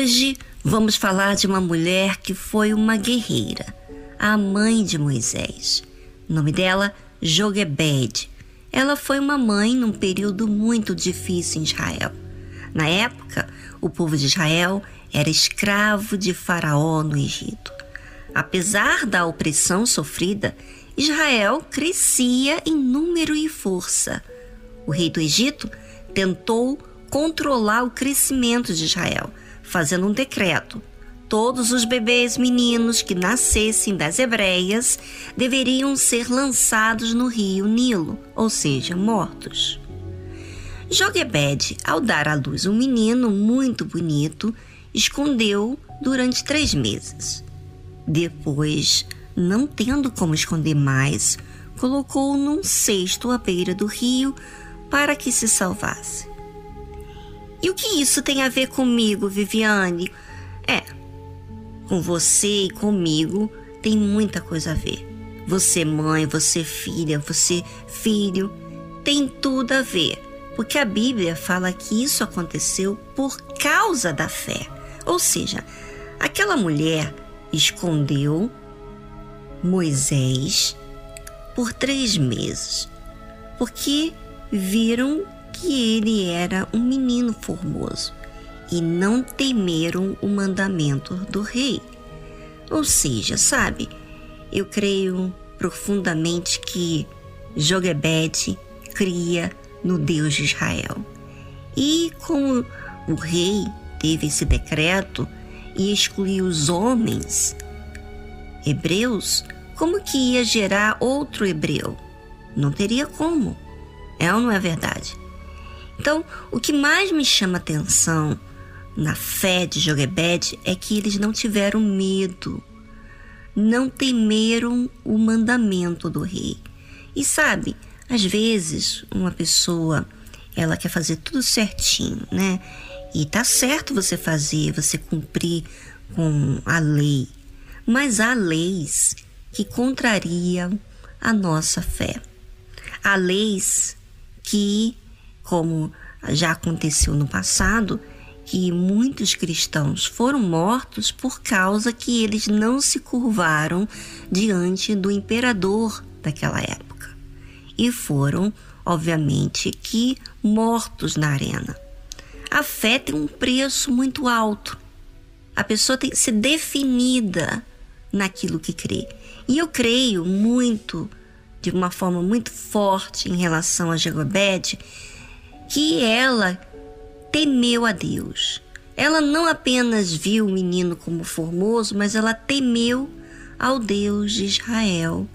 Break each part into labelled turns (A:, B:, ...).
A: Hoje vamos falar de uma mulher que foi uma guerreira, a mãe de Moisés. O nome dela, Joguebed. Ela foi uma mãe num período muito difícil em Israel. Na época, o povo de Israel era escravo de Faraó no Egito. Apesar da opressão sofrida, Israel crescia em número e força. O rei do Egito tentou controlar o crescimento de Israel, fazendo um decreto. Todos os bebês meninos que nascessem das hebreias deveriam ser lançados no rio Nilo, ou seja, mortos. Joguebed, ao dar à luz um menino muito bonito, escondeu durante três meses. Depois, não tendo como esconder mais, colocou-o num cesto à beira do rio para que se salvasse. E o que isso tem a ver comigo, Viviane? É, com você e comigo tem muita coisa a ver. Você, mãe, você, filha, você, filho, tem tudo a ver. Porque a Bíblia fala que isso aconteceu por causa da fé. Ou seja, aquela mulher escondeu Moisés por três meses, porque viram que ele era um menino formoso e não temeram o mandamento do rei. Ou seja, sabe, eu creio profundamente que Joguebede cria no Deus de Israel. E como o rei teve esse decreto e excluiu os homens hebreus, como que ia gerar outro hebreu? Não teria como. É ou não é verdade? Então, o que mais me chama atenção na fé de Joguebed é que eles não tiveram medo, não temeram o mandamento do rei. E sabe, às vezes uma pessoa ela quer fazer tudo certinho, né? E tá certo você fazer, você cumprir com a lei, mas há leis que contrariam a nossa fé. Há leis que como já aconteceu no passado, que muitos cristãos foram mortos por causa que eles não se curvaram diante do imperador daquela época. E foram, obviamente, que mortos na arena. A fé tem um preço muito alto. A pessoa tem que ser definida naquilo que crê. E eu creio muito, de uma forma muito forte em relação a Jegobed, que ela temeu a Deus. Ela não apenas viu o menino como formoso, mas ela temeu ao Deus de Israel.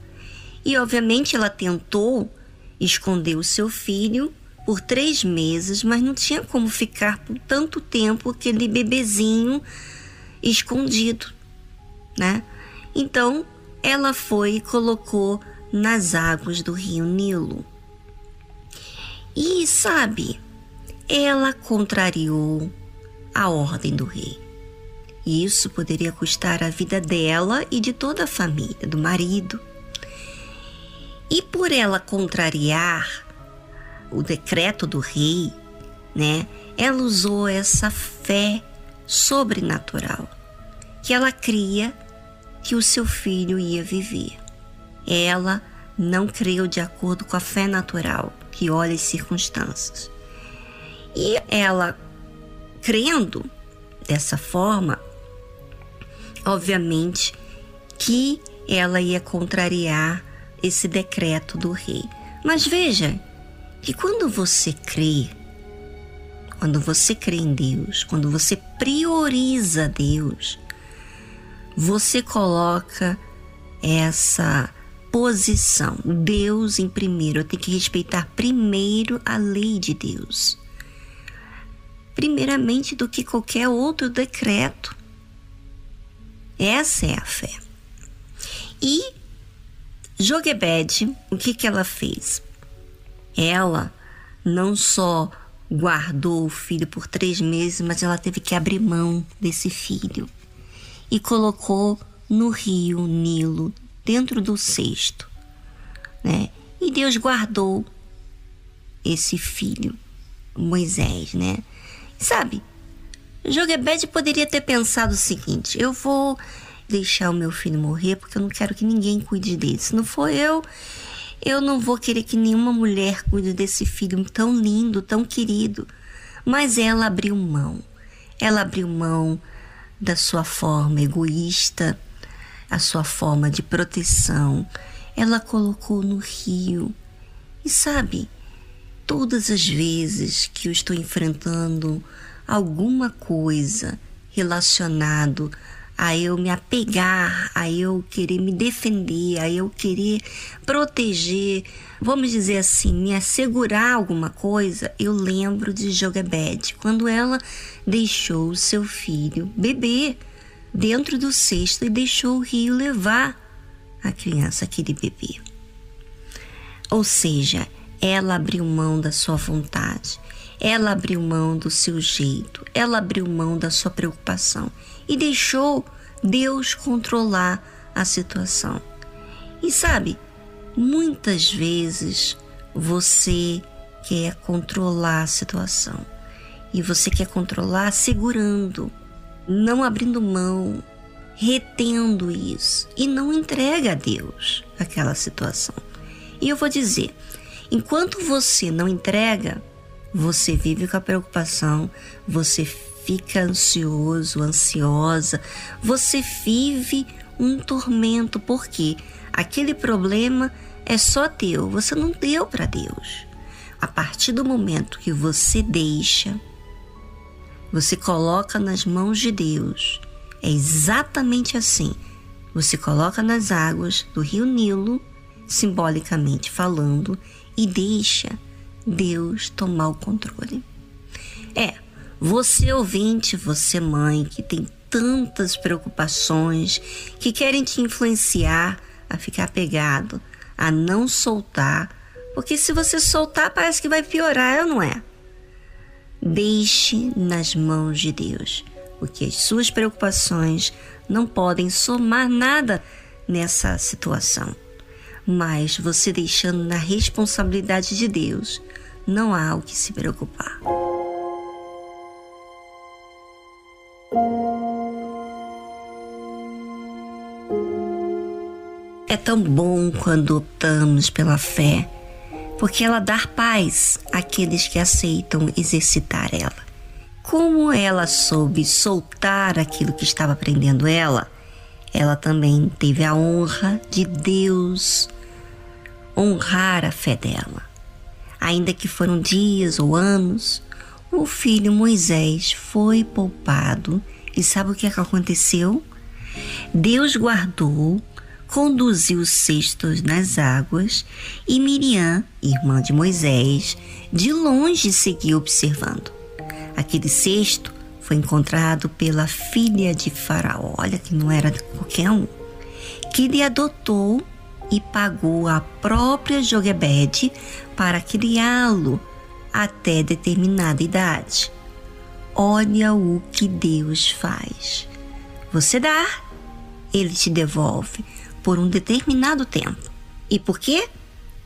A: E obviamente ela tentou esconder o seu filho por três meses, mas não tinha como ficar por tanto tempo aquele bebezinho escondido, né? Então ela foi e colocou nas águas do rio Nilo. E, sabe, ela contrariou a ordem do rei. Isso poderia custar a vida dela e de toda a família, do marido. E por ela contrariar o decreto do rei, né, ela usou essa fé sobrenatural que ela cria que o seu filho ia viver. Ela não creu de acordo com a fé natural que olha as circunstâncias. E ela, crendo dessa forma, obviamente que ela ia contrariar esse decreto do rei. Mas veja que quando você crê, quando você crê em Deus, quando você prioriza Deus, você coloca essa posição. Deus em primeiro. Eu tenho que respeitar primeiro a lei de Deus. Primeiramente do que qualquer outro decreto. Essa é a fé. E Joguebed, o que, que ela fez? Ela não só guardou o filho por três meses, mas ela teve que abrir mão desse filho e colocou no rio Nilo dentro do cesto, né? E Deus guardou esse filho, Moisés, né? Sabe? Joquebede poderia ter pensado o seguinte: eu vou deixar o meu filho morrer porque eu não quero que ninguém cuide dele. Se não for eu, eu não vou querer que nenhuma mulher cuide desse filho tão lindo, tão querido. Mas ela abriu mão. Ela abriu mão da sua forma egoísta, a sua forma de proteção. Ela colocou no rio. E sabe, todas as vezes que eu estou enfrentando alguma coisa relacionado a eu me apegar, a eu querer me defender, a eu querer proteger, vamos dizer assim, me assegurar alguma coisa, eu lembro de Jogebed, quando ela deixou o seu filho beber dentro do cesto e deixou o rio levar a criança, aquele bebê. Ou seja, ela abriu mão da sua vontade, ela abriu mão do seu jeito, ela abriu mão da sua preocupação e deixou Deus controlar a situação. E sabe, muitas vezes você quer controlar a situação e você quer controlar segurando, não abrindo mão, retendo isso e não entrega a Deus aquela situação. E eu vou dizer, enquanto você não entrega, você vive com a preocupação, você fica ansioso, ansiosa, você vive um tormento, porque aquele problema é só teu, você não deu para Deus. A partir do momento que você deixa, você coloca nas mãos de Deus. É exatamente assim. Você coloca nas águas do rio Nilo, simbolicamente falando, e deixa Deus tomar o controle. É, você ouvinte, você mãe que tem tantas preocupações, que querem te influenciar a ficar pegado, a não soltar, porque se você soltar parece que vai piorar, não é? Deixe nas mãos de Deus, porque as suas preocupações não podem somar nada nessa situação. Mas você deixando na responsabilidade de Deus, não há o que se preocupar. É tão bom quando optamos pela fé, porque ela dá paz àqueles que aceitam exercitar ela. Como ela soube soltar aquilo que estava prendendo ela, ela também teve a honra de Deus honrar a fé dela ainda que foram dias ou anos, o filho Moisés foi poupado. E sabe o que, é aconteceu? Deus guardou, conduziu os cestos nas águas e Miriam, irmã de Moisés, de longe seguiu observando. Aquele cesto foi encontrado pela filha de Faraó, olha que não era qualquer um, que lhe adotou e pagou a própria Joguebede para criá-lo até determinada idade. Olha o que Deus faz. Você dá, ele te devolve por um determinado tempo. E por quê?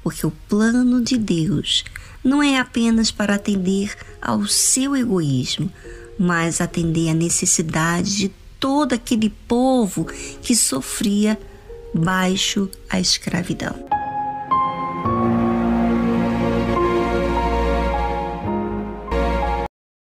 A: Porque o plano de Deus não é apenas para atender ao seu egoísmo, mas atender à necessidade de todo aquele povo que sofria baixo a escravidão.